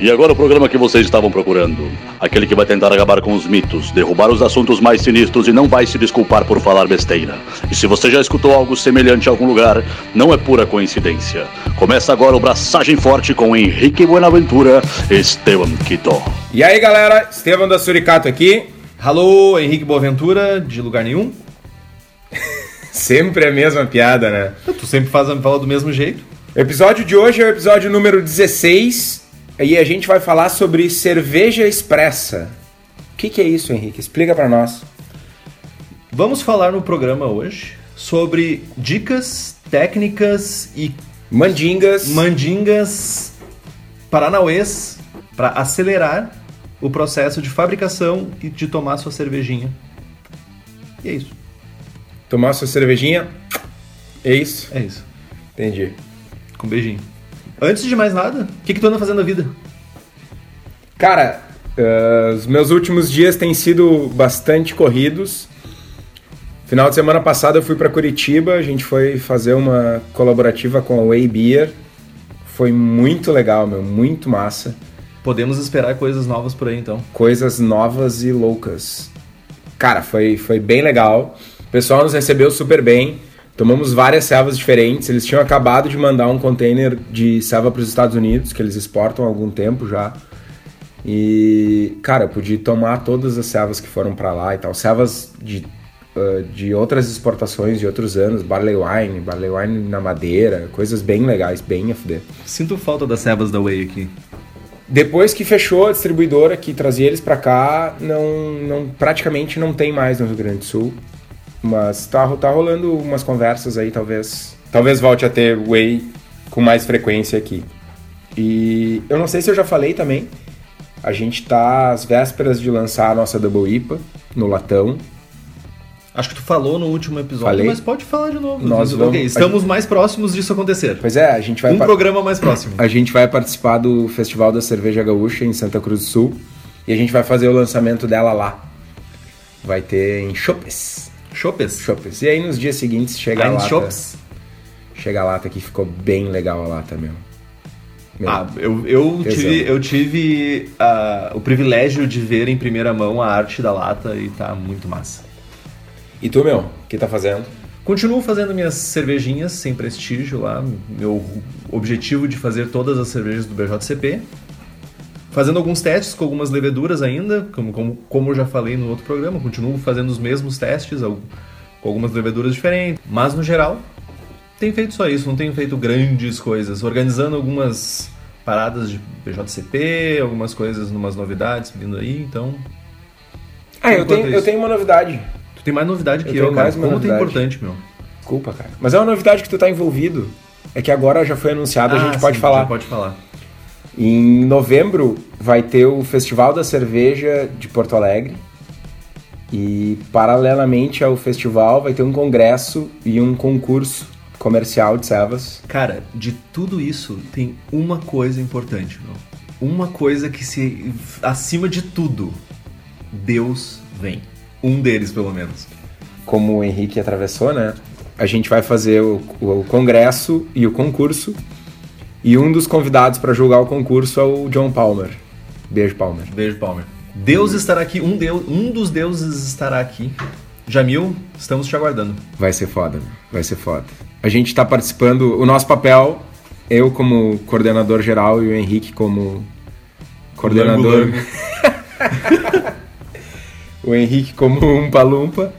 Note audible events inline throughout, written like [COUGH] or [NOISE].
E agora o programa que vocês estavam procurando. Aquele que vai tentar acabar com os mitos, derrubar os assuntos mais sinistros e não vai se desculpar por falar besteira. E se você já escutou algo semelhante em algum lugar, não é pura coincidência. Começa agora o Braçagem Forte com Henrique Buenaventura e Esteban Quito. E aí galera, Esteban da Suricato aqui. Alô, Henrique Boaventura, de lugar nenhum. [LAUGHS] sempre a mesma piada, né? Tu sempre faz, fala do mesmo jeito. O episódio de hoje é o episódio número 16 e a gente vai falar sobre cerveja expressa. O que, que é isso, Henrique? Explica para nós. Vamos falar no programa hoje sobre dicas, técnicas e Mandingas. mandingas paranauês para acelerar o processo de fabricação e de tomar sua cervejinha. E é isso. Tomar sua cervejinha. É isso? É isso. Entendi. Com beijinho. Antes de mais nada, o que, que tu anda fazendo na vida? Cara, eh, os meus últimos dias têm sido bastante corridos. Final de semana passada eu fui para Curitiba, a gente foi fazer uma colaborativa com a Way Beer. Foi muito legal, meu, muito massa. Podemos esperar coisas novas por aí então. Coisas novas e loucas. Cara, foi, foi bem legal. O pessoal nos recebeu super bem. Tomamos várias servas diferentes. Eles tinham acabado de mandar um container de serva para os Estados Unidos, que eles exportam há algum tempo já. E, cara, eu pude tomar todas as servas que foram para lá e tal. Servas de, uh, de outras exportações de outros anos, barley wine, barley wine na madeira, coisas bem legais, bem fuder. Sinto falta das cebas da Way aqui. Depois que fechou a distribuidora que trazia eles para cá, não, não, praticamente não tem mais no Rio Grande do Sul. Mas tá, tá rolando umas conversas aí, talvez. Talvez volte a ter Whey com mais frequência aqui. E eu não sei se eu já falei também. A gente tá às vésperas de lançar a nossa Double IPA no latão. Acho que tu falou no último episódio, Falei. mas pode falar de novo. Nós vamos- estamos mais próximos disso acontecer. Pois é, a gente vai um pa- programa mais próximo. A gente vai participar do Festival da Cerveja Gaúcha em Santa Cruz do Sul e a gente vai fazer o lançamento dela lá. Vai ter em Chopes. Chopes. Chopes. E aí nos dias seguintes chega a Ein lata. Chopes. Chega a lata que ficou bem legal a lata mesmo. Meu, Ah, eu, eu Tesão. tive, eu tive ah, o privilégio de ver em primeira mão a arte da lata e tá muito massa. E tu, meu, o que tá fazendo? Continuo fazendo minhas cervejinhas sem prestígio lá, meu objetivo de fazer todas as cervejas do BJCP. Fazendo alguns testes com algumas leveduras ainda, como, como, como eu já falei no outro programa, continuo fazendo os mesmos testes com algumas leveduras diferentes. Mas no geral, tenho feito só isso, não tenho feito grandes coisas. Organizando algumas paradas de BJCP, algumas coisas, umas novidades vindo aí, então. Ah, eu tenho, eu tenho uma novidade. Tu tem mais novidade que Eu eu, cara. Como tu é novidade. importante, meu. Desculpa, cara. Mas é uma novidade que tu tá envolvido. É que agora já foi anunciado, a Ah, gente pode sim, falar. já Pode falar. Em novembro vai ter o Festival da Cerveja de Porto Alegre. E paralelamente ao festival vai ter um congresso e um concurso comercial de servas. Cara, de tudo isso tem uma coisa importante, meu. Uma coisa que se. acima de tudo, Deus vem. Um deles, pelo menos. Como o Henrique atravessou, né? A gente vai fazer o, o congresso e o concurso. E um dos convidados para julgar o concurso é o John Palmer. Beijo, Palmer. Beijo, Palmer. Deus estará aqui, um, deus, um dos deuses estará aqui. Jamil, estamos te aguardando. Vai ser foda, vai ser foda. A gente tá participando, o nosso papel, eu como coordenador geral e o Henrique como coordenador. [LAUGHS] o Henrique como um palumpa.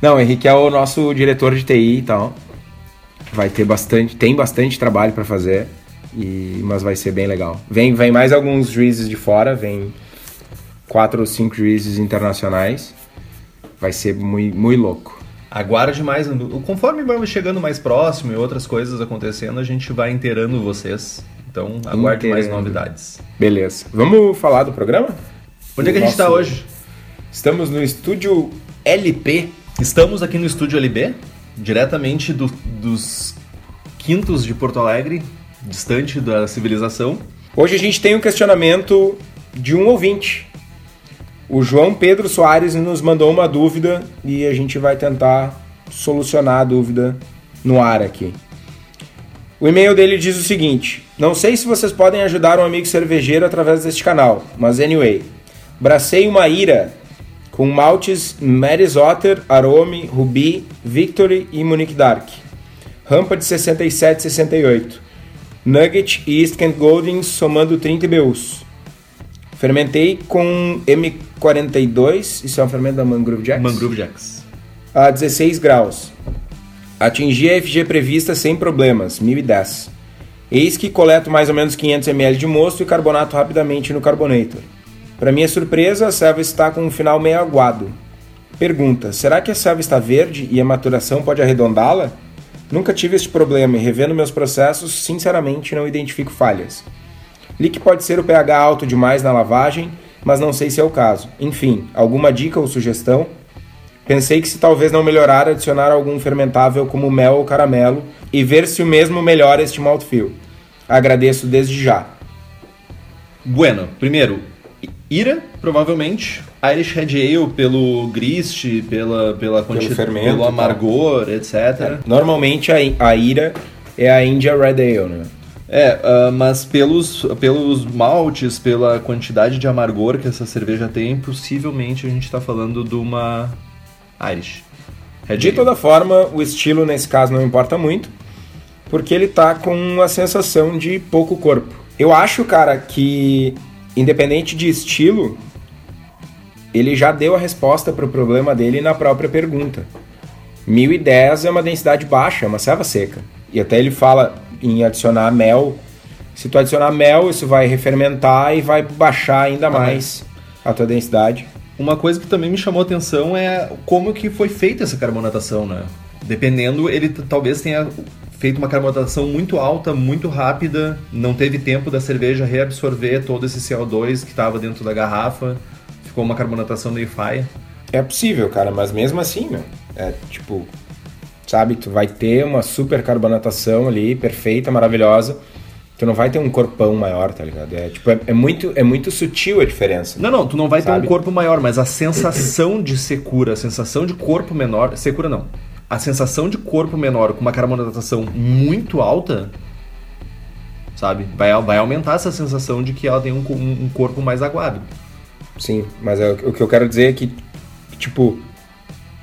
Não, o Henrique é o nosso diretor de TI e tal. Vai ter bastante, tem bastante trabalho pra fazer, e, mas vai ser bem legal. Vem, vem mais alguns juízes de fora, vem quatro ou cinco juízes internacionais. Vai ser muito, muito louco. Aguarde mais. Conforme vamos chegando mais próximo e outras coisas acontecendo, a gente vai inteirando vocês. Então, aguarde mais novidades. Beleza. Vamos falar do programa? Onde é que a gente está Nosso- hoje? Estamos no estúdio LP. Estamos aqui no estúdio LB, diretamente do- dos quintos de Porto Alegre, distante da civilização. Hoje a gente tem um questionamento de um ouvinte. O João Pedro Soares nos mandou uma dúvida e a gente vai tentar solucionar a dúvida no ar aqui. O e-mail dele diz o seguinte: Não sei se vocês podem ajudar um amigo cervejeiro através deste canal, mas anyway. Bracei uma ira com maltes Maris Otter, Arome, Ruby, Victory e Munich Dark. Rampa de 67 68. Nugget e East Kent Golden somando 30 BUs. Fermentei com M42, isso é um fermento da Mangrove Jacks? Mangrove Jacks. A 16 graus. Atingi a FG prevista sem problemas, 1010. Eis que coleto mais ou menos 500 ml de mosto e carbonato rapidamente no carbonator. Para minha surpresa, a selva está com um final meio aguado. Pergunta: será que a selva está verde e a maturação pode arredondá-la? Nunca tive este problema e revendo meus processos, sinceramente não identifico falhas. Li que pode ser o pH alto demais na lavagem, mas não sei se é o caso. Enfim, alguma dica ou sugestão? Pensei que se talvez não melhorar, adicionar algum fermentável como mel ou caramelo e ver se o mesmo melhora este mouthfeel. Agradeço desde já. Bueno, primeiro, Ira, provavelmente. Irish Red Ale pelo grist, pela, pela quantidade, fermento pelo e tal. amargor, etc. Normalmente a, a ira é a India Red Ale, né? É, ah, mas pelos, pelos maltes, pela quantidade de amargor que essa cerveja tem, possivelmente a gente está falando de uma Irish. Red De Ale. toda forma, o estilo nesse caso não importa muito, porque ele tá com a sensação de pouco corpo. Eu acho, cara, que independente de estilo, ele já deu a resposta pro problema dele na própria pergunta. 1010 é uma densidade baixa, é uma serva seca. E até ele fala em adicionar mel. Se tu adicionar mel, isso vai refermentar e vai baixar ainda mais a tua densidade. Uma coisa que também me chamou a atenção é como que foi feita essa carbonatação, né? Dependendo, ele talvez tenha feito uma carbonatação muito alta, muito rápida, não teve tempo da cerveja reabsorver todo esse CO2 que estava dentro da garrafa, ficou uma carbonatação meio faia. É possível, cara, mas mesmo assim, meu, é tipo, sabe, tu vai ter uma super carbonatação ali, perfeita, maravilhosa. Tu não vai ter um corpão maior, tá ligado? É tipo, é, é muito, é muito sutil a diferença. Não, não, tu não vai ter Sabe? um corpo maior, mas a sensação de secura, a sensação de corpo menor, secura não. A sensação de corpo menor com uma carbonatação muito alta, sabe? Vai, vai aumentar essa sensação de que ela tem um, um- um corpo mais aguado. Sim, mas é, o que eu quero dizer é que, tipo,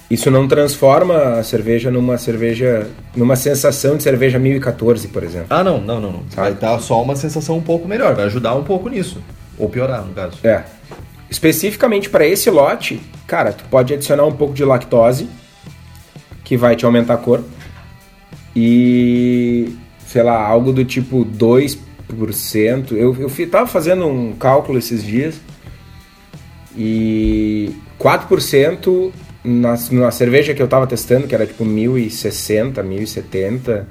isso não transforma a cerveja numa cerveja, numa sensação de cerveja 1014, por exemplo. Ah, não, não, não, não. Vai dar só uma sensação um pouco melhor, vai ajudar um pouco nisso. Ou piorar, no caso. É. Especificamente para esse lote, cara, tu pode adicionar um pouco de lactose, que vai te aumentar a cor. E, sei lá, algo do tipo 2%. Eu, eu tava fazendo um cálculo esses dias. E 4% na, na cerveja que eu tava testando, que era tipo 1060, 1070,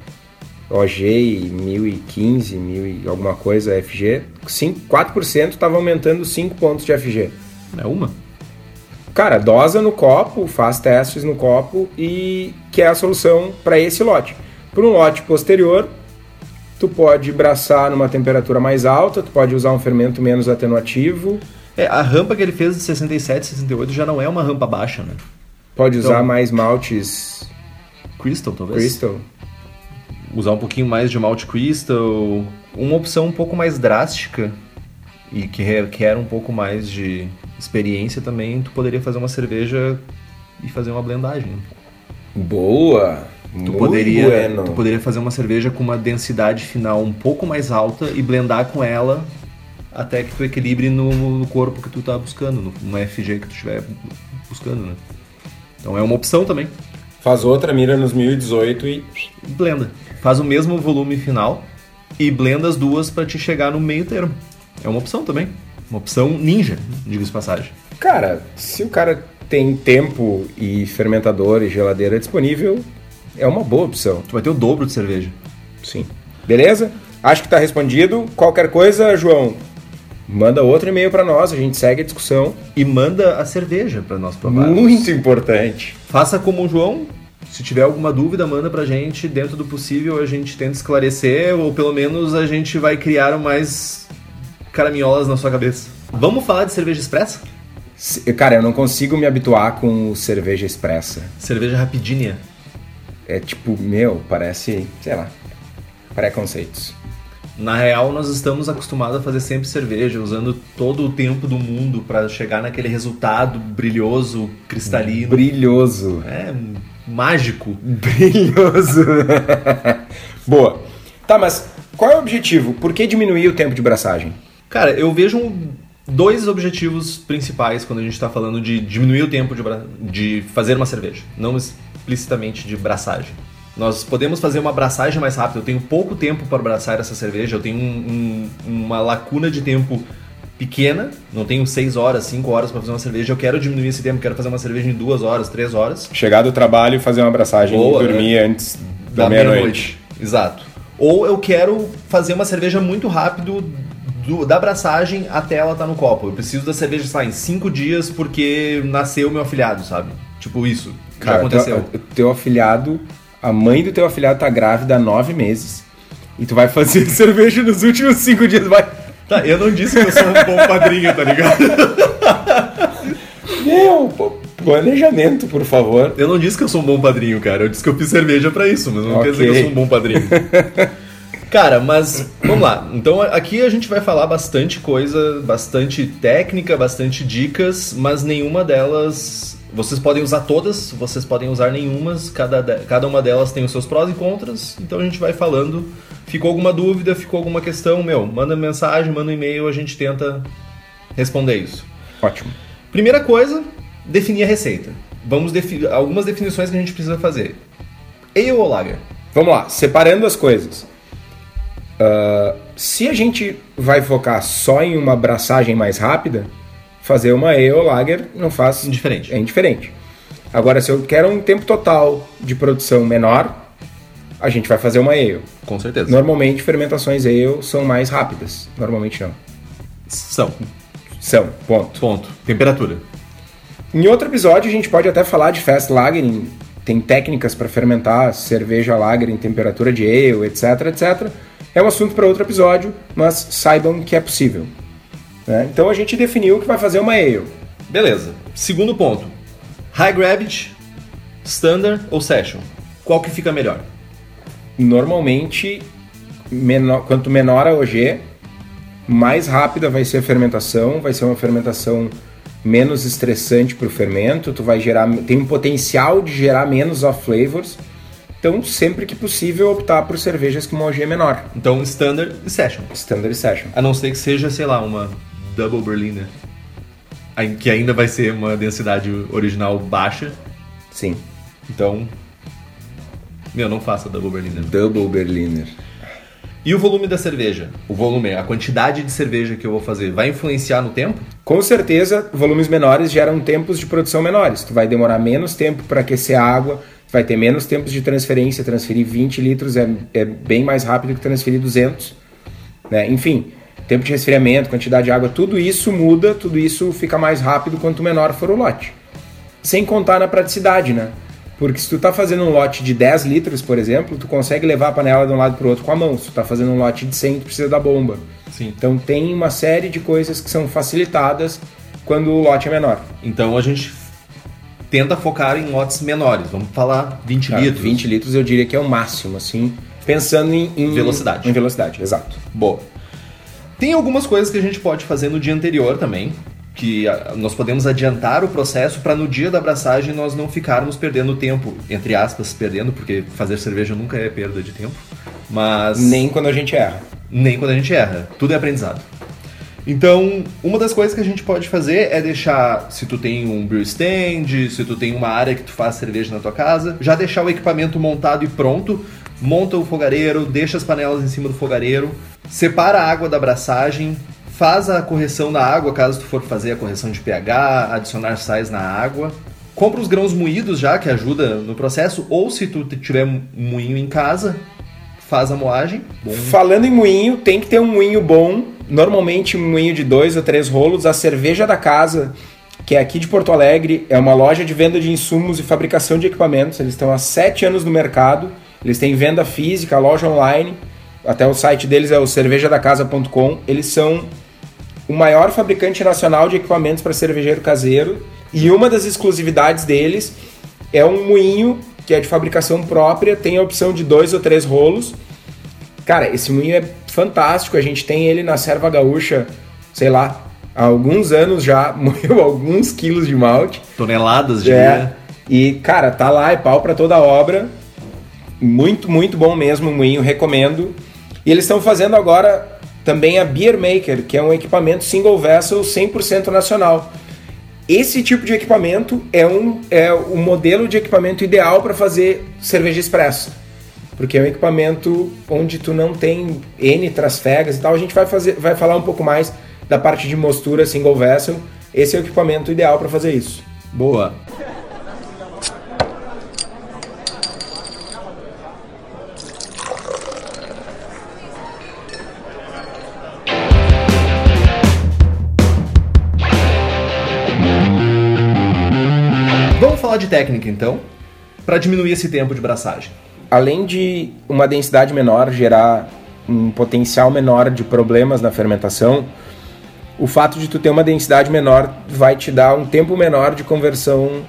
OG e 1015, 1000 e alguma coisa FG, 5, 4% tava aumentando 5 pontos de FG. É uma? Cara, dosa no copo, faz testes no copo e que é a solução para esse lote. Para um lote posterior, tu pode braçar numa temperatura mais alta, tu pode usar um fermento menos atenuativo, É, a rampa que ele fez de 67, 68 já não é uma rampa baixa, né? pode usar Então- mais maltes Crystal, talvez. Crystal. usar um pouquinho mais de malt crystal, uma opção um pouco mais drástica e que requer um pouco mais de experiência também, tu poderia fazer uma cerveja e fazer uma blendagem. Boa! Tu Muito poderia, bueno. tu poderia fazer uma cerveja com uma densidade final um pouco mais alta e blendar com ela até que tu equilibre no, no corpo que tu tá buscando, no, no FG que tu estiver buscando, né? Então é uma opção também. Faz outra, mira nos 1018 e blenda. Faz o mesmo volume final e blenda as duas para te chegar no meio termo. É uma opção também. Uma opção ninja, diga-se passagem. Cara, se o cara tem tempo e fermentador e geladeira disponível, é uma boa opção. Tu vai ter o dobro de cerveja. Sim. Beleza? Acho que tá respondido. Qualquer coisa, João, manda outro e-mail para nós, a gente segue a discussão. E manda a cerveja para nós provarmos. Muito importante. Faça como o João. Se tiver alguma dúvida, manda pra gente. Dentro do possível, a gente tenta esclarecer, ou pelo menos a gente vai criar mais caraminholas na sua cabeça. Vamos falar de cerveja expressa? Cara, eu não consigo me habituar com cerveja expressa. Cerveja rapidinha. É tipo, meu, parece, sei lá. preconceitos. Na real, nós estamos acostumados a fazer sempre cerveja, usando todo o tempo do mundo para chegar naquele resultado brilhoso, cristalino. Brilhoso. É mágico. [LAUGHS] Brilhoso. [LAUGHS] Boa. Tá, mas qual é o objetivo? Por que diminuir o tempo de braçagem? Cara, eu vejo dois objetivos principais quando a gente está falando de diminuir o tempo de, de fazer uma cerveja, não explicitamente de braçagem. Nós podemos fazer uma braçagem mais rápida. Eu tenho pouco tempo para braçar essa cerveja, eu tenho um, um, uma lacuna de tempo pequena, não tenho 6 horas, 5 horas para fazer uma cerveja. Eu quero diminuir esse tempo, quero fazer uma cerveja em 2 horas, 3 horas. Chegar do trabalho e fazer uma braçagem Boa, e dormir né? antes da, da meia-noite. Meia Exato. Ou eu quero fazer uma cerveja muito rápido do, da abraçagem até ela estar tá no copo. Eu preciso da cerveja, sei lá, em 5 dias porque nasceu meu afilhado, sabe? Tipo isso. Cara, já aconteceu. Teu, teu afilhado a mãe do teu afilhado tá grávida há nove meses e tu vai fazer [LAUGHS] cerveja nos últimos cinco dias, vai. Tá, eu não disse que eu sou um bom padrinho, tá ligado? [LAUGHS] Meu, planejamento, por favor. Eu não disse que eu sou um bom padrinho, cara. Eu disse que eu fiz cerveja para isso, mas não okay. quer dizer que eu sou um bom padrinho. [LAUGHS] Cara, mas vamos lá. Então aqui a gente vai falar bastante coisa, bastante técnica, bastante dicas, mas nenhuma delas vocês podem usar todas, vocês podem usar nenhumas, cada, cada uma delas tem os seus prós e contras, então a gente vai falando. Ficou alguma dúvida, ficou alguma questão, meu, manda mensagem, manda um e-mail, a gente tenta responder isso. Ótimo. Primeira coisa, definir a receita. Vamos definir algumas definições que a gente precisa fazer. Ale ou lager? Vamos lá, separando as coisas. Uh, se a gente vai focar só em uma abraçagem mais rápida, fazer uma ale ou lager não faz indiferente. É indiferente. Agora, se eu quero um tempo total de produção menor, a gente vai fazer uma ale. Com certeza. Normalmente, fermentações ale são mais rápidas. Normalmente não. São. São, ponto. Ponto. Temperatura. Em outro episódio, a gente pode até falar de fast lagering. Tem técnicas para fermentar cerveja lager em temperatura de ale, etc, etc. É um assunto para outro episódio, mas saibam que é possível. Né? Então a gente definiu que vai fazer uma ale. Beleza. Segundo ponto. High Gravity, Standard ou Session? Qual que fica melhor? Normalmente, menor, quanto menor a OG, mais rápida vai ser a fermentação, vai ser uma fermentação menos estressante para o fermento, tu vai gerar, tem um potencial de gerar menos off flavors. Então, sempre que possível, optar por cervejas com uma OG menor. Então, Standard e Session. Standard e Session. A não ser que seja, sei lá, uma Double Berliner, que ainda vai ser uma densidade original baixa. Sim. Então, meu, não faça Double Berliner. Double Berliner. E o volume da cerveja? O volume, a quantidade de cerveja que eu vou fazer, vai influenciar no tempo? Com certeza, volumes menores geram tempos de produção menores. Tu vai demorar menos tempo para aquecer a água, vai ter menos tempos de transferência. Transferir 20 litros é, é bem mais rápido que transferir 200. Né? Enfim, tempo de resfriamento, quantidade de água, tudo isso muda, tudo isso fica mais rápido quanto menor for o lote. Sem contar na praticidade, né? Porque se tu tá fazendo um lote de 10 litros, por exemplo, tu consegue levar a panela de um lado para o outro com a mão. Se tu tá fazendo um lote de 100, tu precisa da bomba. Sim. Então tem uma série de coisas que são facilitadas quando o lote é menor. Então a gente tenta focar em lotes menores. Vamos falar 20 Cara, litros. 20 litros eu diria que é o máximo, assim, pensando em, em velocidade. Em velocidade, exato. Boa. Tem algumas coisas que a gente pode fazer no dia anterior também, que ah, nós podemos adiantar o processo para no dia da abraçagem nós não ficarmos perdendo tempo, entre aspas, perdendo, porque fazer cerveja nunca é perda de tempo, mas nem quando a gente erra. Nem quando a gente erra, tudo é aprendizado. Então, uma das coisas que a gente pode fazer é deixar, se tu tem um brew stand, se tu tem uma área que tu faz cerveja na tua casa, já deixar o equipamento montado e pronto, monta o fogareiro, deixa as panelas em cima do fogareiro, separa a água da abraçagem, faz a correção da água caso tu for fazer a correção de pH, adicionar sais na água. Compra os grãos moídos já, que ajuda no processo, ou se tu tiver moinho em casa, faz a moagem. Bom. Falando em moinho, tem que ter um moinho bom, normalmente um moinho de dois ou três rolos. A cerveja da casa, que é aqui de Porto Alegre, é uma loja de venda de insumos e fabricação de equipamentos. Eles estão há sete anos no mercado, eles têm venda física, loja online até o site deles é o cervejadacasa.com. Eles são o maior fabricante nacional de equipamentos para cervejeiro caseiro e uma das exclusividades deles é um moinho que é de fabricação própria, tem a opção de dois ou três rolos. cara, esse moinho é fantástico. A gente tem ele na serva gaúcha, sei lá, há alguns anos já, [LAUGHS] moeu alguns quilos de malte. Toneladas de é. E, cara, tá lá, é pau para toda obra. Muito, muito bom mesmo o moinho, recomendo. E eles estão fazendo agora também a Beer Maker, que é um equipamento single vessel 100% nacional. Esse tipo de equipamento é um é o modelo de equipamento ideal para fazer cerveja expressa. Porque é um equipamento onde tu não tem N trasfegas e tal. A gente vai, fazer, vai falar um pouco mais da parte de mostura single vessel. Esse é o equipamento ideal para fazer isso. Boa. De técnica então, para diminuir esse tempo de braçagem. Além de uma densidade menor gerar um potencial menor de problemas na fermentação, o fato de tu ter uma densidade menor vai te dar um tempo menor de conversão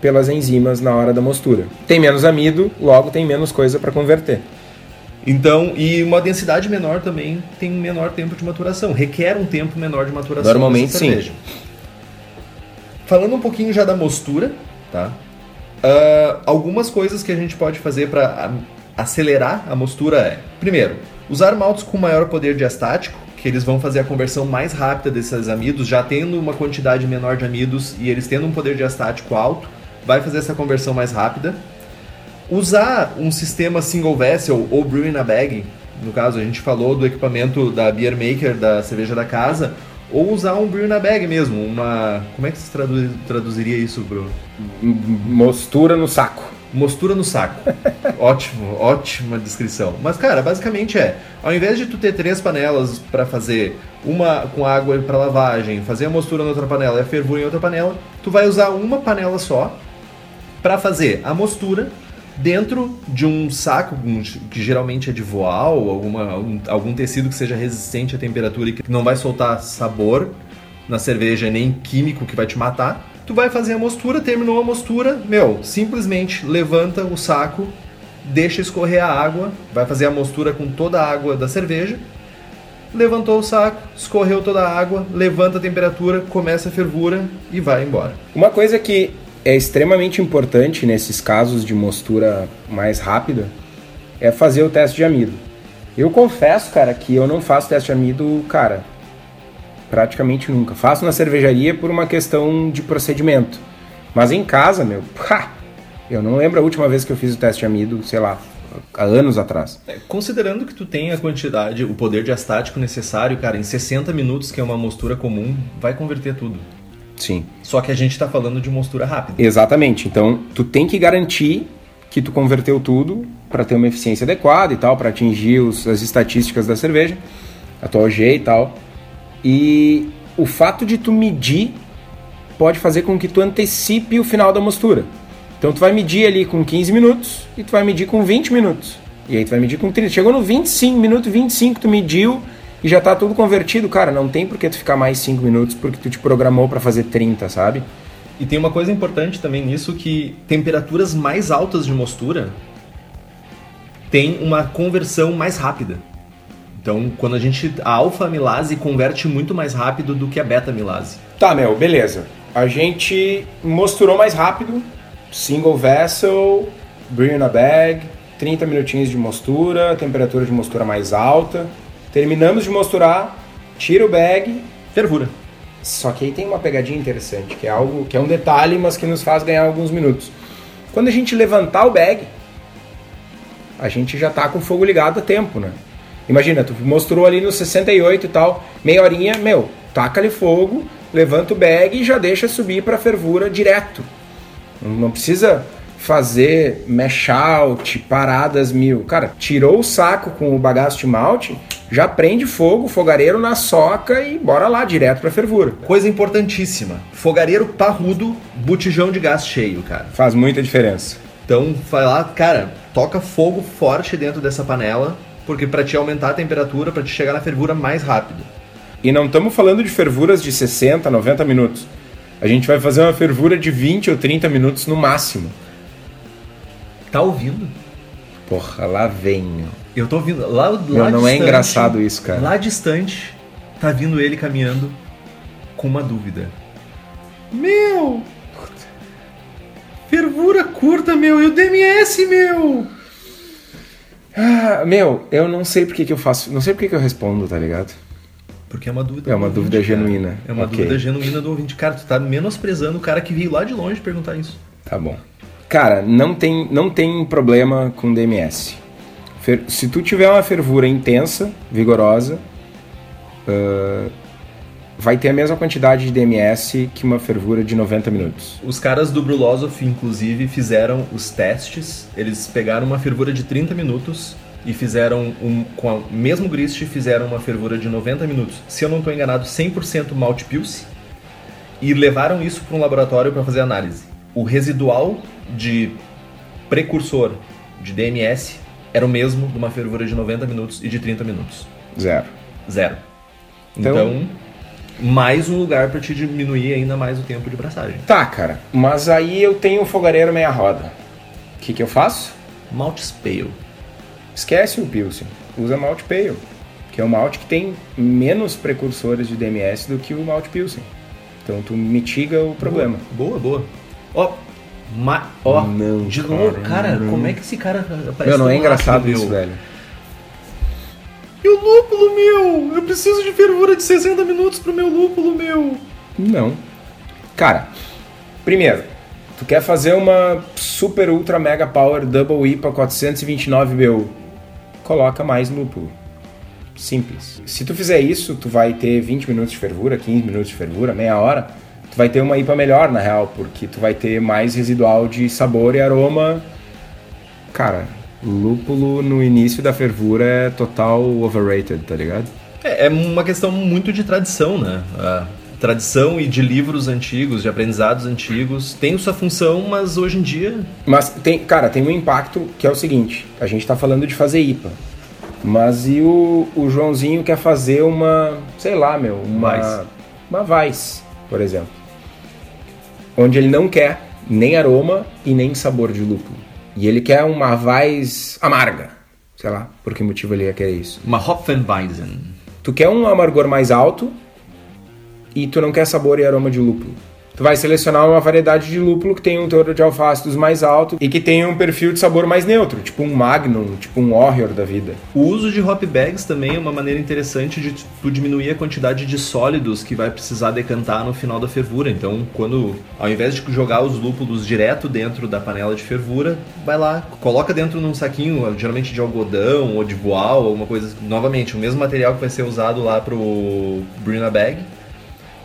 pelas enzimas na hora da mostura. Tem menos amido, logo tem menos coisa para converter. Então, e uma densidade menor também tem menor tempo de maturação, requer um tempo menor de maturação. Normalmente sim. Falando um pouquinho já da mostura, tá? Uh, algumas coisas que a gente pode fazer para acelerar a mostura é, primeiro, usar maltes com maior poder diastático, que eles vão fazer a conversão mais rápida desses amidos, já tendo uma quantidade menor de amidos e eles tendo um poder diastático alto, vai fazer essa conversão mais rápida. Usar um sistema single vessel ou brew in a bag, no caso a gente falou do equipamento da Beer Maker da cerveja da casa, ou usar um brew na bag mesmo, uma. Como é que se traduz, traduziria isso, bro? Mostura no saco. Mostura no saco. [LAUGHS] Ótimo, ótima descrição. Mas, cara, basicamente é: ao invés de tu ter três panelas para fazer uma com água para lavagem, fazer a mostura na outra panela e a fervura em outra panela, tu vai usar uma panela só para fazer a mostura dentro de um saco que geralmente é de voal, alguma, um, algum tecido que seja resistente à temperatura e que não vai soltar sabor na cerveja nem químico que vai te matar. Tu vai fazer a mostura, terminou a mostura, meu, simplesmente levanta o saco, deixa escorrer a água, vai fazer a mostura com toda a água da cerveja. Levantou o saco, escorreu toda a água, levanta a temperatura, começa a fervura e vai embora. Uma coisa que é extremamente importante nesses casos de mostura mais rápida é fazer o teste de amido. Eu confesso, cara, que eu não faço teste de amido, cara, praticamente nunca. Faço na cervejaria por uma questão de procedimento. Mas em casa, meu, [LAUGHS] pá, eu não lembro a última vez que eu fiz o teste de amido, sei lá, há anos atrás. É, considerando que tu tem a quantidade, o poder diastático necessário, cara, em 60 minutos, que é uma mostura comum, vai converter tudo. Sim. Só que a gente está falando de mostura rápida. Exatamente. Então, tu tem que garantir que tu converteu tudo para ter uma eficiência adequada e tal, para atingir os, as estatísticas da cerveja, a tua OG e tal. E o fato de tu medir pode fazer com que tu antecipe o final da mostura. Então tu vai medir ali com 15 minutos e tu vai medir com 20 minutos. E aí tu vai medir com 30. Chegou no 25, minuto 25 tu mediu, e já tá tudo convertido, cara, não tem por que tu ficar mais 5 minutos porque tu te programou para fazer 30, sabe? E tem uma coisa importante também nisso que temperaturas mais altas de mostura tem uma conversão mais rápida. Então, quando a gente a alfa amilase converte muito mais rápido do que a beta amilase. Tá, meu, beleza. A gente mosturou mais rápido, single vessel, brew na bag, 30 minutinhos de mostura, temperatura de mostura mais alta. Terminamos de mosturar, tira o bag, fervura. Só que aí tem uma pegadinha interessante, que é algo que é um detalhe, mas que nos faz ganhar alguns minutos. Quando a gente levantar o bag, a gente já tá com o fogo ligado a tempo, né? Imagina, tu mostrou ali no 68 e tal, meia horinha, meu, taca ali fogo, levanta o bag e já deixa subir para fervura direto. Não precisa fazer mash out, paradas mil. Cara, tirou o saco com o bagaço de malte, já prende fogo, fogareiro na soca e bora lá, direto pra fervura. Coisa importantíssima: fogareiro parrudo, botijão de gás cheio, cara. Faz muita diferença. Então, vai lá, cara, toca fogo forte dentro dessa panela, porque para te aumentar a temperatura, para te chegar na fervura mais rápido. E não estamos falando de fervuras de 60, 90 minutos. A gente vai fazer uma fervura de 20 ou 30 minutos no máximo. Tá ouvindo? Porra, lá vem. Eu tô vindo lá, lá Meu, não é engraçado isso, cara. Lá distante, tá vindo ele caminhando com uma dúvida. Meu! Fervura curta, meu! E o DMS, meu! Ah, meu, eu não sei porque que eu faço. Não sei porque que eu respondo, tá ligado? Porque é uma dúvida É uma dúvida ouvinte, cara. genuína. É uma Ok. dúvida genuína do ouvinte. Cara, tu tá menosprezando o cara que veio lá de longe perguntar isso. Tá bom. Cara, não tem, não tem problema com DMS. Se tu tiver uma fervura intensa, vigorosa, ah, vai ter a mesma quantidade de DMS que uma fervura de 90 minutos. Os caras do Brulosoph, inclusive, fizeram os testes. Eles pegaram uma fervura de 30 minutos e fizeram um, com o mesmo grist, fizeram uma fervura de 90 minutos. Se eu não estou enganado, 100% Malt Pils e levaram isso para um laboratório para fazer análise. O residual de precursor de DMS era o mesmo de uma fervura de 90 minutos e de 30 minutos. Zero. Zero. Então- Então, mais um lugar para te diminuir ainda mais o tempo de braçagem. Tá, cara. Mas aí eu tenho o fogareiro meia roda. O que, que eu faço? Malt Pale. Esquece o Pilsen. Usa Malt Pale. Que é um malte que tem menos precursores de DMS do que o Malt Pilsen. Então tu mitiga o problema. Boa, boa. Ó, ma... ó, Não, de novo, cara, como é que esse cara parece Meu, não é engraçado rápido, isso, meu? velho. E o lúpulo, meu? Eu preciso de fervura de 60 minutos pro meu lúpulo, meu. Não. Cara, primeiro, tu quer fazer uma super ultra mega power double IPA 429 BU, coloca mais lúpulo. Simples. Se tu fizer isso, tu vai ter 20 minutos de fervura, 15 minutos de fervura, meia hora. Tu vai ter uma IPA melhor, na real, porque tu vai ter mais residual de sabor e aroma. Cara, lúpulo no início da fervura é total overrated, tá ligado? É, é uma questão muito de tradição, né? A tradição e de livros antigos, de aprendizados antigos, tem sua função, mas hoje em dia Mas tem, cara, tem um impacto que é o seguinte: a gente tá falando de fazer IPA. Mas e o, o Joãozinho quer fazer uma, sei lá, meu, uma uma Weiss, por exemplo. Onde ele não quer nem aroma e nem sabor de lúpulo. E ele quer uma Weiss amarga. Sei lá, por que motivo ele ia querer isso. uma Hopfenweizen. Tu quer um amargor mais alto e tu não quer sabor e aroma de lúpulo. Tu vai selecionar uma variedade de lúpulo que tem um teor de alfácidos mais alto e que tenha um perfil de sabor mais neutro, tipo um Magnum, tipo um Warrior da vida. O uso de hop bags também é uma maneira interessante de tu diminuir a quantidade de sólidos que vai precisar decantar no final da fervura. Então, quando ao invés de jogar os lúpulos direto dentro da panela de fervura, vai lá, coloca dentro num saquinho, geralmente de algodão ou de voal, alguma coisa, novamente, o mesmo material que vai ser usado lá pro Brina Bag.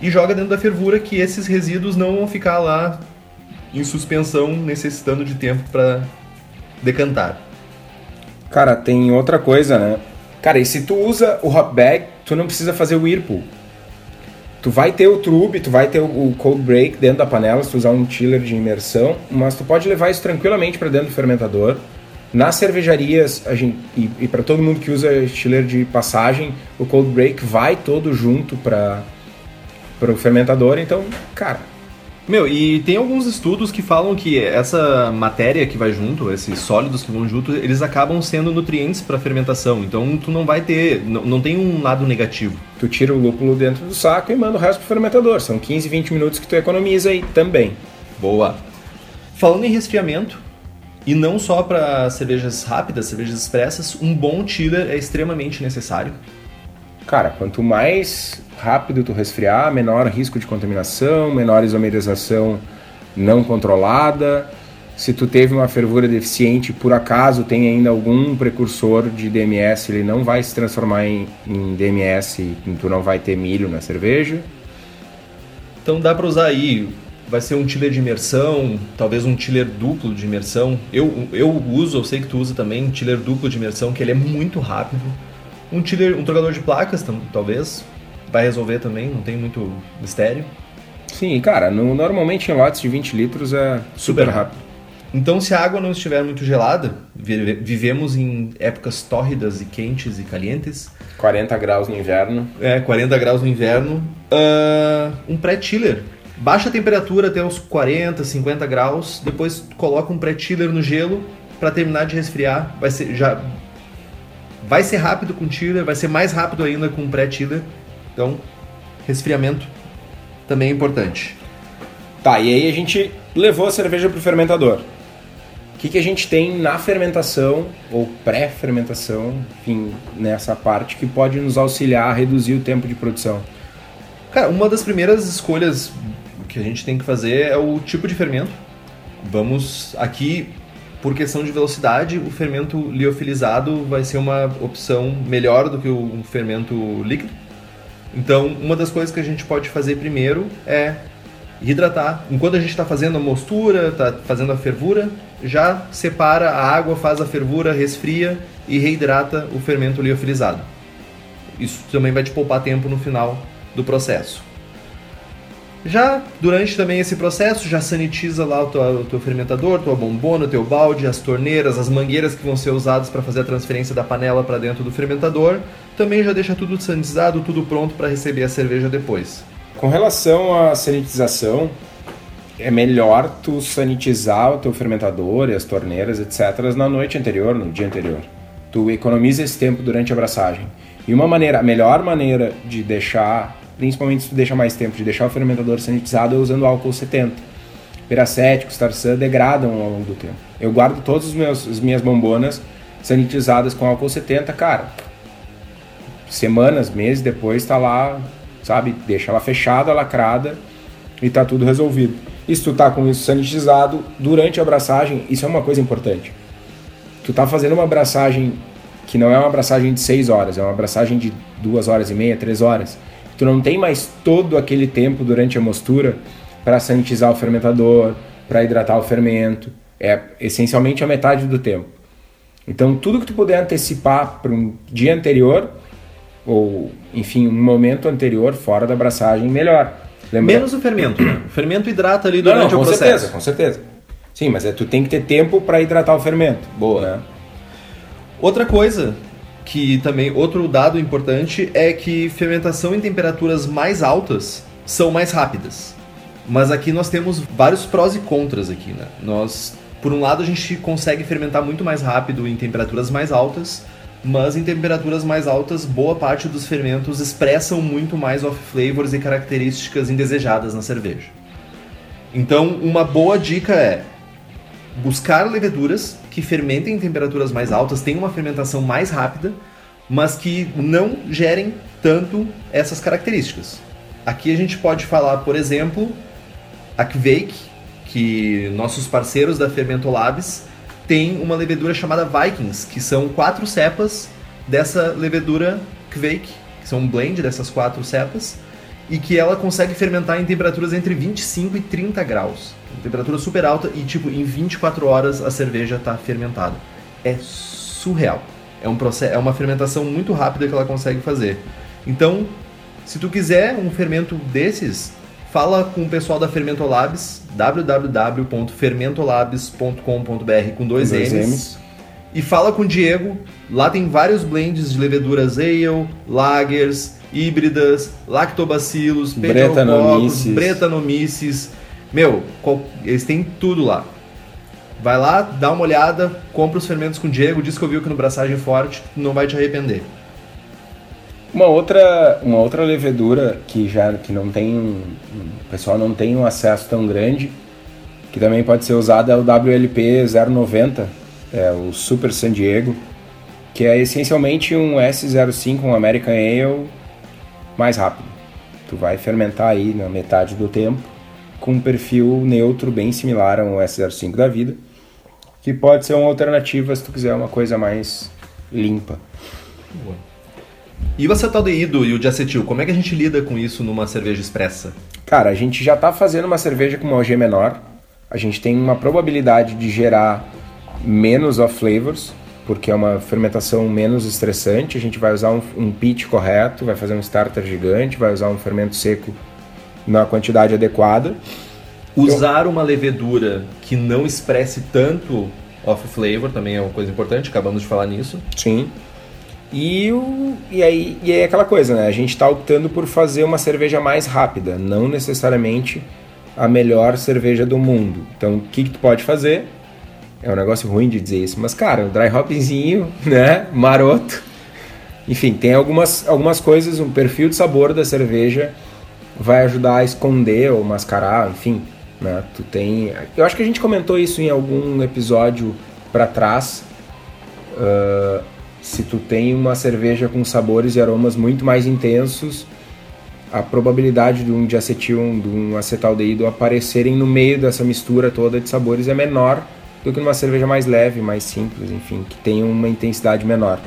E joga dentro da fervura que esses resíduos não vão ficar lá em suspensão, necessitando de tempo para decantar. Cara, tem outra coisa, né? Cara, e se tu usa o hop bag, tu não precisa fazer o whirlpool. Tu vai ter o trube, tu vai ter o cold break dentro da panela se tu usar um chiller de imersão, mas tu pode levar isso tranquilamente para dentro do fermentador. Nas cervejarias, a gente, e, e para todo mundo que usa chiller de passagem, o cold break vai todo junto para o fermentador. Então, cara, Meu, e tem alguns estudos que falam que essa matéria que vai junto, esses sólidos que vão junto, eles acabam sendo nutrientes para fermentação. Então tu não vai ter, não, não tem um lado negativo. tu tira o lúpulo dentro do saco e manda o resto pro fermentador. São 15, 20 minutos que tu economiza aí também. Boa. Falando em resfriamento, e não só para cervejas rápidas, cervejas expressas, um bom chiller é extremamente necessário. Cara, quanto mais rápido tu resfriar, menor risco de contaminação, menor isomerização não controlada. Se tu teve uma fervura deficiente, por acaso tem ainda algum precursor de DMS, ele não vai se transformar em, em DMS tu não vai ter milho na cerveja. Então dá para usar aí, vai ser um chiller de imersão, talvez um chiller duplo de imersão. Eu, eu uso, eu sei que tu usa também, um chiller duplo de imersão, que ele é muito rápido. Um chiller, um trocador de placas, talvez, vai resolver também, não tem muito mistério. Sim, cara, no- normalmente em lotes de 20 litros é super Super rápido. Então, se a água não estiver muito gelada, vive- vivemos em épocas tórridas e quentes e calientes, 40 graus no inverno. é, 40 graus no inverno, ah, um pré-chiller. Baixa a temperatura até uns 40, 50 graus, depois coloca um pré-chiller no gelo para terminar de resfriar. Vai ser já vai ser rápido com chiller, vai ser mais rápido ainda com pré-chiller. Então, resfriamento também é importante. Tá, e aí a gente levou a cerveja para o fermentador. O que, que a gente tem na fermentação ou pré-fermentação, enfim, nessa parte que pode nos auxiliar a reduzir o tempo de produção? Cara, uma das primeiras escolhas que a gente tem que fazer é o tipo de fermento. Vamos aqui, por questão de velocidade, o fermento liofilizado vai ser uma opção melhor do que o fermento líquido. Então, uma das coisas que a gente pode fazer primeiro é hidratar. Enquanto a gente está fazendo a mostura, está fazendo a fervura, já separa a água, faz a fervura, resfria e reidrata o fermento liofilizado. Isso também vai te poupar tempo no final do processo. Já durante também esse processo, já sanitiza lá o teu, o teu fermentador, tua bombona, o teu balde, as torneiras, as mangueiras que vão ser usadas para fazer a transferência da panela para dentro do fermentador. Também já deixa tudo sanitizado, tudo pronto para receber a cerveja depois. Com relação à sanitização, é melhor tu sanitizar o teu fermentador e as torneiras, etc., na noite anterior, no dia anterior. Tu economiza esse tempo durante a abraçagem. E uma maneira, a melhor maneira de deixar principalmente se tu deixa mais tempo, de deixar o fermentador sanitizado é usando álcool 70. Peracéticos, tarçã degradam ao longo do tempo. Eu guardo todas as minhas bombonas sanitizadas com álcool 70, cara. Semanas, meses depois tá lá, sabe? Deixa ela fechada, lacrada e tá tudo resolvido. E se tu tá com isso sanitizado durante a abraçagem, isso é uma coisa importante. Tu tá fazendo uma abraçagem que não é uma abraçagem de 6 horas, é uma abraçagem de 2 horas e meia, 3 horas tu não tem mais todo aquele tempo durante a mostura para sanitizar o fermentador, para hidratar o fermento. É essencialmente a metade do tempo. Então, tudo que tu puder antecipar para um dia anterior, ou enfim, um momento anterior, fora da abraçagem, melhor. Lembra? Menos o fermento, né? O fermento hidrata ali durante não, não, o processo. Com certeza, com certeza. Sim, mas é, tu tem que ter tempo para hidratar o fermento. Boa. Né? Outra coisa que também outro dado importante é que fermentação em temperaturas mais altas são mais rápidas. Mas aqui nós temos vários prós e contras aqui, né? Nós, por um lado, a gente consegue fermentar muito mais rápido em temperaturas mais altas, mas em temperaturas mais altas, boa parte dos fermentos expressam muito mais off flavors e características indesejadas na cerveja. Então, uma boa dica é buscar leveduras que fermentem em temperaturas mais altas, tenham uma fermentação mais rápida, mas que não gerem tanto essas características. Aqui a gente pode falar, por exemplo, a Kveik, que nossos parceiros da Fermento Labs têm uma levedura chamada Vikings, que são quatro cepas dessa levedura Kveik, que são um blend dessas quatro cepas, e que ela consegue fermentar em temperaturas entre 25 e 30 graus. Temperatura super alta e, tipo, em 24 horas a cerveja está fermentada. É surreal. É, um processo, é uma fermentação muito rápida que ela consegue fazer. Então, se tu quiser um fermento desses, fala com o pessoal da Fermentolabs, www.fermentolabs.com.br com dois, dois M's, M's. E fala com o Diego. Lá tem vários blends de leveduras ale, lagers, híbridas, lactobacilos, bretanomices. bretanomices. Meu, eles têm tudo lá. Vai lá, dá uma olhada, compra os fermentos com o Diego, diz que eu vi que no Braçagem Forte, não vai te arrepender. Uma outra, uma outra levedura que já que não tem o pessoal não tem um acesso tão grande, que também pode ser usada é o WLP 090, é o Super San Diego, que é essencialmente um S05, um American Ale mais rápido. Tu vai fermentar aí na metade do tempo com um perfil neutro bem similar a um S05 da vida, que pode ser uma alternativa se tu quiser uma coisa mais limpa. Boa. E o acetaldeído e o diacetil, como é que a gente lida com isso numa cerveja expressa? Cara, a gente já está fazendo uma cerveja com uma OG menor, a gente tem uma probabilidade de gerar menos off flavors, porque é uma fermentação menos estressante, a gente vai usar um, um pitch correto, vai fazer um starter gigante, vai usar um fermento seco na quantidade adequada. Usar uma levedura que não expresse tanto off flavor também é uma coisa importante, acabamos de falar nisso. Sim. E, o, e, aí, e aí é aquela coisa, né? A gente está optando por fazer uma cerveja mais rápida, não necessariamente a melhor cerveja do mundo. Então, o que, que tu pode fazer? É um negócio ruim de dizer isso, mas cara, um dry hopzinho, [LAUGHS] né? Maroto. Enfim, tem algumas, algumas coisas, um perfil de sabor da cerveja vai ajudar a esconder ou mascarar, enfim, né? Tu tem, eu acho que a gente comentou isso em algum episódio para trás. Uh, se tu tem uma cerveja com sabores e aromas muito mais intensos, a probabilidade de um diacetil, de um acetaldeído aparecerem no meio dessa mistura toda de sabores é menor do que numa cerveja mais leve, mais simples, enfim, que tem uma intensidade menor.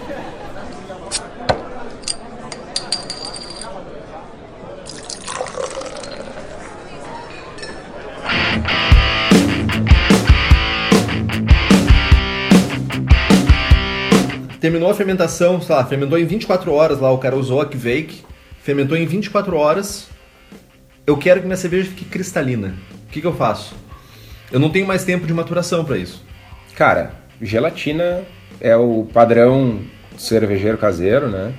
Terminou a fermentação, sei lá, fermentou em 24 horas lá, o cara usou a Kveik, fermentou em 24 horas. Eu quero que minha cerveja fique cristalina. O que, que eu faço? Eu não tenho mais tempo de maturação para isso. Cara, gelatina é o padrão cervejeiro caseiro, né?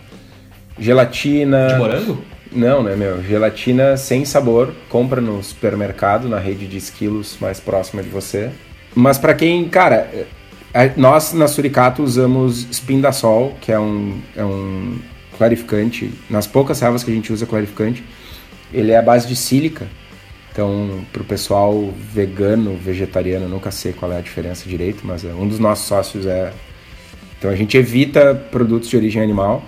Gelatina. De morango? Não, né, meu? Gelatina sem sabor, compra no supermercado, na rede de esquilos mais próxima de você. Mas para quem, cara, nós na Suricato usamos Spindasol, que é um, é um clarificante. Nas poucas servas que a gente usa clarificante, ele é a base de sílica. Então, para o pessoal vegano, vegetariano, nunca sei qual é a diferença direito, mas é, um dos nossos sócios é. Então, a gente evita produtos de origem animal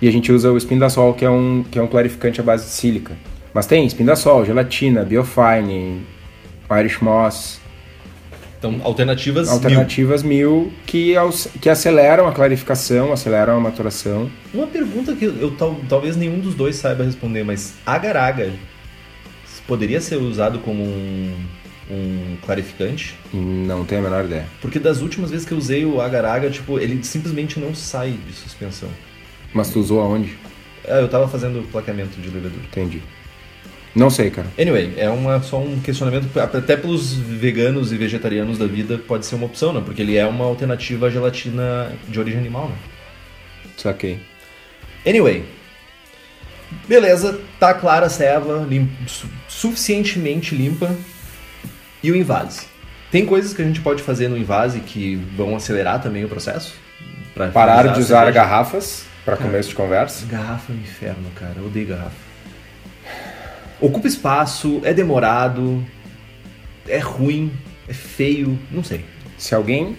e a gente usa o Spindasol, que é um, que é um clarificante à base de sílica. Mas tem Spindasol, gelatina, Biofine, Irish Moss, então, alternativas, alternativas mil, mil que, que aceleram a clarificação, aceleram a maturação. Uma pergunta que eu tal, talvez nenhum dos dois saiba responder, mas agar-agar poderia ser usado como um, um clarificante? Não tenho a menor ideia. Porque das últimas vezes que eu usei o agar-agar, tipo, ele simplesmente não sai de suspensão. Mas tu usou aonde? É, eu tava fazendo plaqueamento de levedura. Entendi. Não sei, cara. Anyway, é uma, só um questionamento, até pelos veganos e vegetarianos da vida, pode ser uma opção, né? Porque ele é uma alternativa à gelatina de origem animal, né? Saquei. Anyway, beleza, tá clara a ceva, lim, su, suficientemente limpa. E o invase? Tem coisas que a gente pode fazer no invase que vão acelerar também o processo? Parar de usar garrafas para começo de conversa? Garrafa é um inferno, cara. Eu odeio garrafa ocupa espaço, é demorado, é ruim, é feio, não sei. Se alguém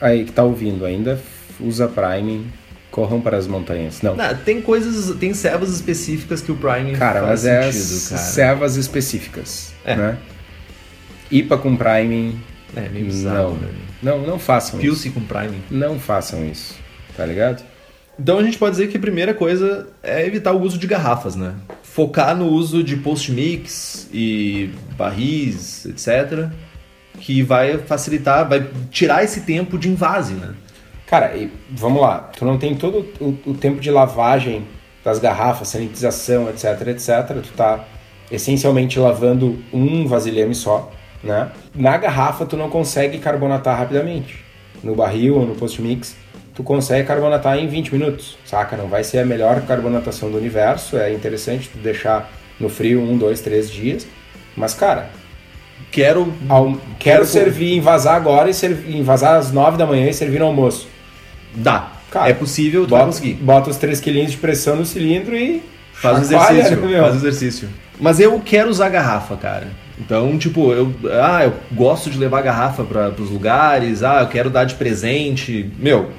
aí que está ouvindo ainda usa Prime, corram para as montanhas. Não. não. tem coisas, tem servas específicas que o Prime cara, faz mas é sentido, servas específicas, é. né? IPA com Prime. É, meio bizarro, não, né? não, não façam Pilce isso. com Prime. Não façam isso, tá ligado? Então a gente pode dizer que a primeira coisa é evitar o uso de garrafas, né? Focar no uso de post-mix e barris, etc. Que vai facilitar, vai tirar esse tempo de invase, né? Cara, e vamos lá, tu não tem todo o, o tempo de lavagem das garrafas, sanitização, etc, etc. Tu tá essencialmente lavando um vasilhame só, né? Na garrafa tu não consegue carbonatar rapidamente. No barril ou no post-mix tu consegue carbonatar em 20 minutos, saca? Não vai ser a melhor carbonatação do universo, é interessante tu deixar no frio um, dois, três dias, mas cara, quero ao, quero, quero servir, envasar agora e servir, envasar às 9 da manhã e servir no almoço. Dá. Cara, é possível, tu bota, vai conseguir. Bota os 3 quilinhos de pressão no cilindro e faz o exercício, né, faz exercício. Mas eu quero usar garrafa, cara. Então, tipo, eu, ah, eu gosto de levar garrafa para os lugares, ah, eu quero dar de presente. Meu,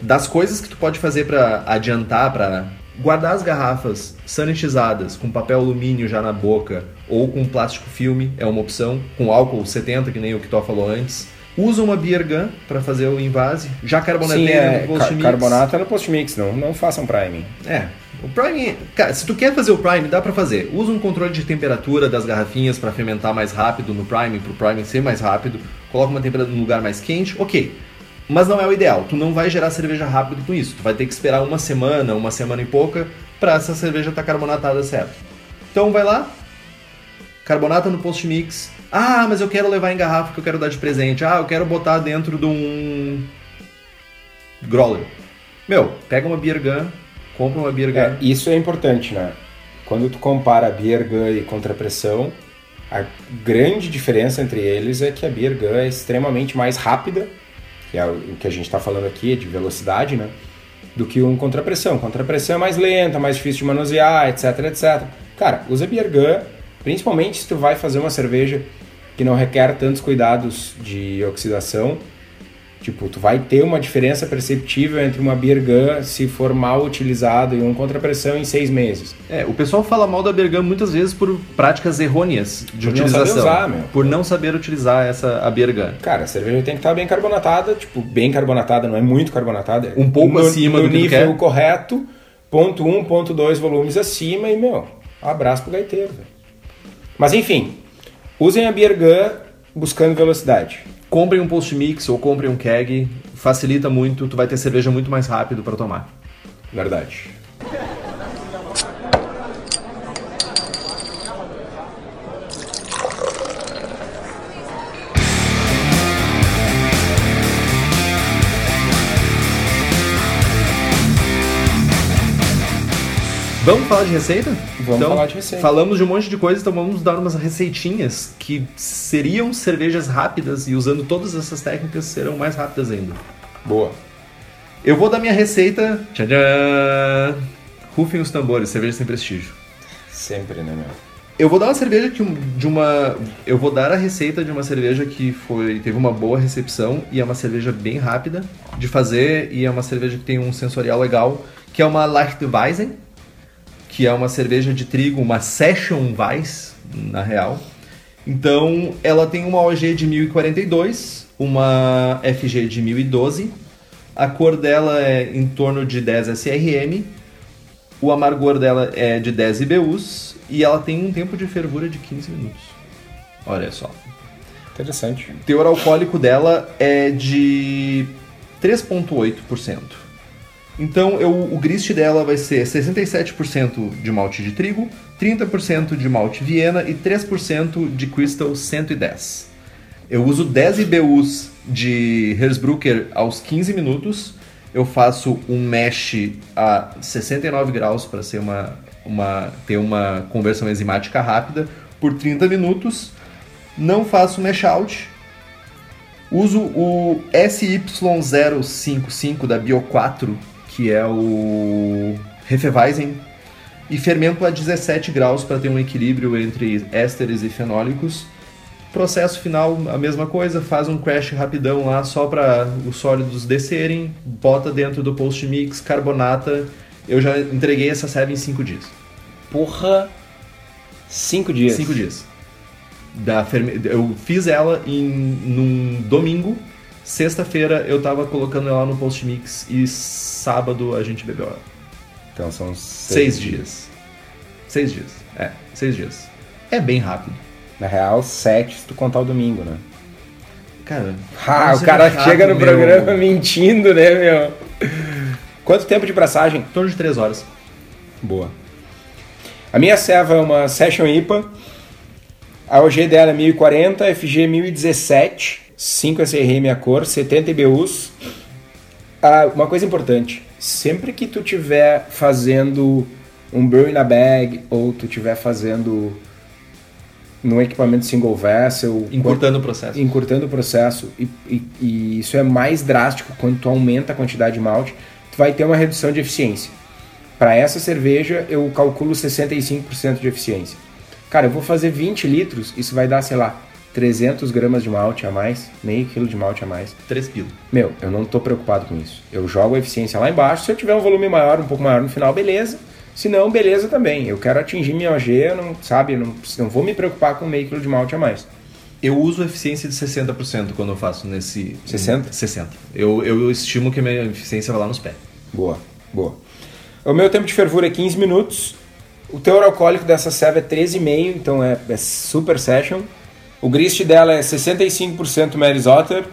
das coisas que tu pode fazer para adiantar, para guardar as garrafas sanitizadas com papel alumínio já na boca ou com plástico filme é uma opção, com álcool 70 que nem o que tu falou antes. Usa uma beer gun para fazer o invase. Já carbonatei Sim, é, no post mix. Carbonata no post mix, não, não façam prime. É. O prime, cara, se tu quer fazer o prime, dá para fazer. Usa um controle de temperatura das garrafinhas para fermentar mais rápido no prime, pro prime ser mais rápido. Coloca uma temperatura num lugar mais quente. OK. Mas não é o ideal. Tu não vai gerar cerveja rápido com isso. Tu vai ter que esperar uma semana, uma semana e pouca, para essa cerveja estar tá carbonatada certo. Então vai lá, carbonata no post mix. Ah, mas eu quero levar em garrafa que eu quero dar de presente. Ah, eu quero botar dentro de um growler. Meu, pega uma beer gun, compra uma beer gun. É, isso é importante, né? Quando tu compara beer gun e contrapressão, a grande diferença entre eles é que a beer gun é extremamente mais rápida que é o que a gente está falando aqui, de velocidade, né? do que um contrapressão. Contrapressão é mais lenta, mais difícil de manusear, etc, etc. Cara, usa Beer Gun, principalmente se tu vai fazer uma cerveja que não requer tantos cuidados de oxidação. Tipo, tu vai ter uma diferença perceptível entre uma beer gun se for mal utilizado e um contrapressão em seis meses. É, o pessoal fala mal da beer gun muitas vezes por práticas errôneas de Por não utilização. saber usar, meu. Por não saber utilizar essa a beer gun. Cara, a cerveja tem que estar bem carbonatada, tipo, bem carbonatada, não é muito carbonatada. é Um pouco no, acima no do que nível quer. correto, ponto 1, ponto 2 volumes acima e, meu, abraço pro gaiteiro. velho. Mas enfim, usem a beer gun buscando velocidade. Comprem um post mix ou comprem um keg, facilita muito, tu vai ter cerveja muito mais rápido para tomar. Verdade. Vamos falar de receita? Vamos falar de receita. Falamos de um monte de coisa, então vamos dar umas receitinhas que seriam cervejas rápidas e usando todas essas técnicas serão mais rápidas ainda. Boa. Eu vou dar minha receita. Tchadã! Rufem os tambores, cerveja sem prestígio. Sempre, né, meu? Eu vou dar uma cerveja que de uma. Eu vou dar a receita de uma cerveja que foi teve uma boa recepção e é uma cerveja bem rápida de fazer e é uma cerveja que tem um sensorial legal, que é uma Leichtweizen, que é uma cerveja de trigo, uma Session Weiss, na real. Então, ela tem uma OG de 1042, uma FG de 1012. A cor dela é em torno de 10 SRM. O amargor dela é de 10 IBUs e ela tem um tempo de fervura de 15 minutos. Olha só. Interessante. O teor alcoólico dela é de 3,8%. Então eu, o grist dela vai ser 67% de malte de trigo, 30% de malte Viena e 3% de Crystal 110. Eu uso 10 IBUs de Hersbrucker aos 15 minutos. Eu faço um mesh a 69 graus para ser uma, uma, ter uma conversão enzimática rápida por 30 minutos. Não faço mesh out, Uso o SY055 da Bio4, que é o Hefeweizen, e fermento a 17 graus para ter um equilíbrio entre ésteres e fenólicos. Processo final, a mesma coisa, faz um crash rapidão lá só para os sólidos descerem, bota dentro do post mix, carbonata. Eu já entreguei essa serve em 5 dias. Porra, cinco dias. 5 dias. Da ferme... Eu fiz ela em num domingo. Sexta-feira eu tava colocando ela no post mix e sábado a gente bebeu ela. Então são Seis dias. Seis dias. É, seis dias. É bem rápido. Na real, sete se tu contar o domingo, né? Cara. Ah, o cara chato, chega no meu. programa mentindo, né, meu? Quanto tempo de braçagem? Em torno de três horas. Boa. A minha serva é uma Session IPA. A OG dela é 1040, FG 1017, 5 SRM a cor, 70 IBUs. Ah, uma coisa importante, sempre que tu tiver fazendo um brew in a bag ou tu tiver fazendo num equipamento single vessel, Encurtando o processo. encurtando o processo e, e- e isso é mais drástico quando tu aumenta a quantidade de malte, tu vai ter uma redução de eficiência. Para essa cerveja eu calculo 65% de eficiência. Cara, eu vou fazer 20 litros, isso vai dar, sei lá, 300 gramas de malte a mais, meio quilo de malte a mais. Três pila. Meu, eu não tô preocupado com isso. Eu jogo a eficiência lá embaixo, se eu tiver um volume maior, um pouco maior no final, beleza. Se não, beleza também. Eu quero atingir minha OG, eu não, sabe, eu não, não vou me preocupar com meio quilo de malte a mais. Eu uso eficiência de 60% quando eu faço nesse. 60? 60. Eu, eu estimo que a minha eficiência vai lá nos pés. Boa, boa. O meu tempo de fervura é 15 minutos. O teor alcoólico dessa serva é 13,5, então é, é super session. O grist dela é 65% Mary's Otter,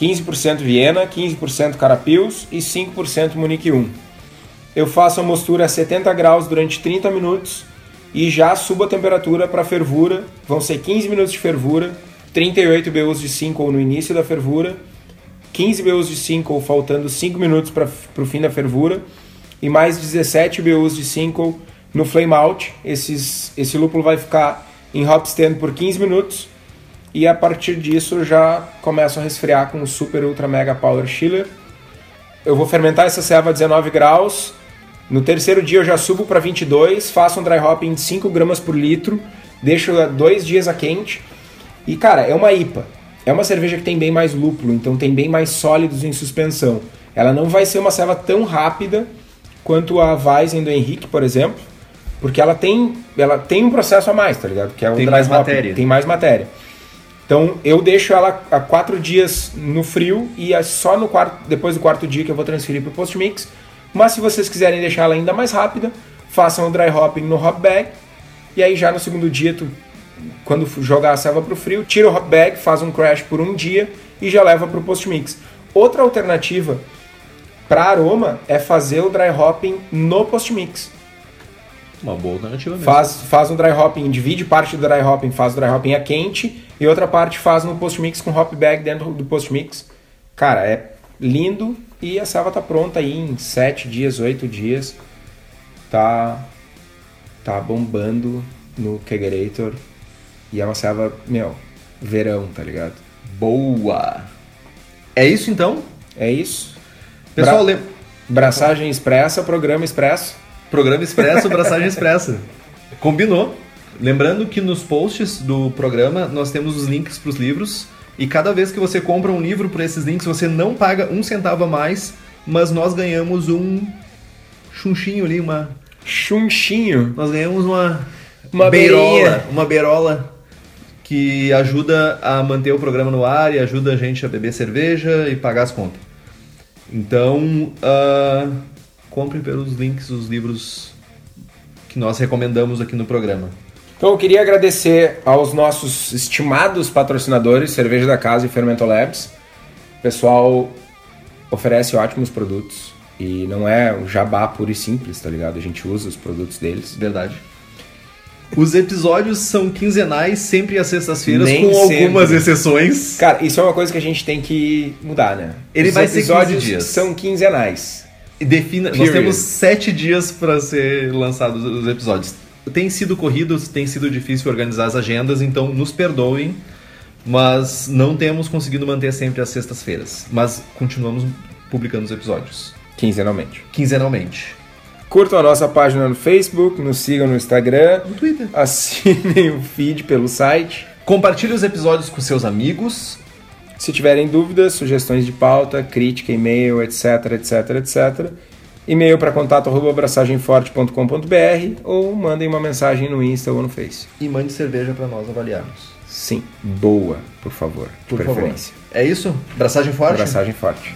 15% Viena, 15% Carapils e 5% Munique 1. Eu faço a mostura a 70 graus durante 30 minutos e já subo a temperatura para fervura. Vão ser 15 minutos de fervura, 38 BUs de 5 no início da fervura, 15 BUs de 5 faltando 5 minutos para o fim da fervura e mais 17 BUs de 5 no flame out. Esses, esse lúpulo vai ficar em hop stand por 15 minutos e a partir disso eu já começo a resfriar com o Super Ultra Mega Power Chiller eu vou fermentar essa ceva a 19 graus. No terceiro dia eu já subo para 22, faço um dry hopping de 5 gramas por litro, deixo dois dias a quente. E cara, é uma IPA. É uma cerveja que tem bem mais lúpulo, então tem bem mais sólidos em suspensão. Ela não vai ser uma ceva tão rápida quanto a Weizen do Henrique, por exemplo, porque ela tem, ela tem um processo a mais, tá ligado? Que é o Tem dry mais hopping, matéria. Tem mais matéria. Então eu deixo ela há quatro dias no frio e é só no quarto, depois do quarto dia que eu vou transferir para o post mix. Mas se vocês quiserem deixar ela ainda mais rápida, façam o dry hopping no hop bag e aí já no segundo dia tu quando jogar a selva para o frio, tira o hop bag, faz um crash por um dia e já leva para o post mix. Outra alternativa para aroma é fazer o dry hopping no post mix. Uma boa alternativa mesmo. Faz, faz um dry hopping, divide parte do dry hopping, faz o dry hopping a quente e outra parte faz no post mix com hop bag dentro do post mix. Cara, é lindo e a selva tá pronta aí em 7 dias, 8 dias. Tá tá bombando no Kegerator e é uma selva, meu, verão, tá ligado? Boa! É isso então? É isso. Pessoal, Bra- lem- Braçagem expressa, programa expresso. Programa Expresso, Braçagem Expressa. Combinou. Lembrando que nos posts do programa nós temos os links para os livros e cada vez que você compra um livro por esses links você não paga um centavo a mais, mas nós ganhamos um chunchinho ali, uma Chunchinho. nós ganhamos uma Uma beirola, beirinha. uma beirola que ajuda a manter o programa no ar e ajuda a gente a beber cerveja e pagar as contas. Então, ah, compre pelos links os livros que nós recomendamos aqui no programa. Então eu queria agradecer aos nossos estimados patrocinadores, Cerveja da Casa e Fermento Labs. O pessoal oferece ótimos produtos e não é um jabá puro e simples, tá ligado? A gente usa os produtos deles. Verdade. Os episódios são quinzenais, sempre às sextas-feiras, com sempre. algumas exceções. Cara, isso é uma coisa que a gente tem que mudar, né? Ele Os vai ser 15 episódios dias. são quinzenais. Defina, nós Period. temos sete dias para ser lançados os episódios. Tem sido corrido, tem sido difícil organizar as agendas, então nos perdoem, mas não temos conseguido manter sempre as sextas-feiras. Mas continuamos publicando os episódios Quinzenalmente. quinzenalmente. Curtam a nossa página no Facebook, nos sigam no Instagram, No Twitter. assinem o feed pelo site. Compartilhe os episódios com seus amigos. Se tiverem dúvidas, sugestões de pauta, crítica, e-mail, etc, etc, etc, e-mail para contato arroba abraçagemforte.com.br ou mandem uma mensagem no Insta ou no Face. E mande cerveja para nós avaliarmos. Sim, boa, por favor, de Por favor. preferência. É isso? Braçagem forte? Abraçagem forte.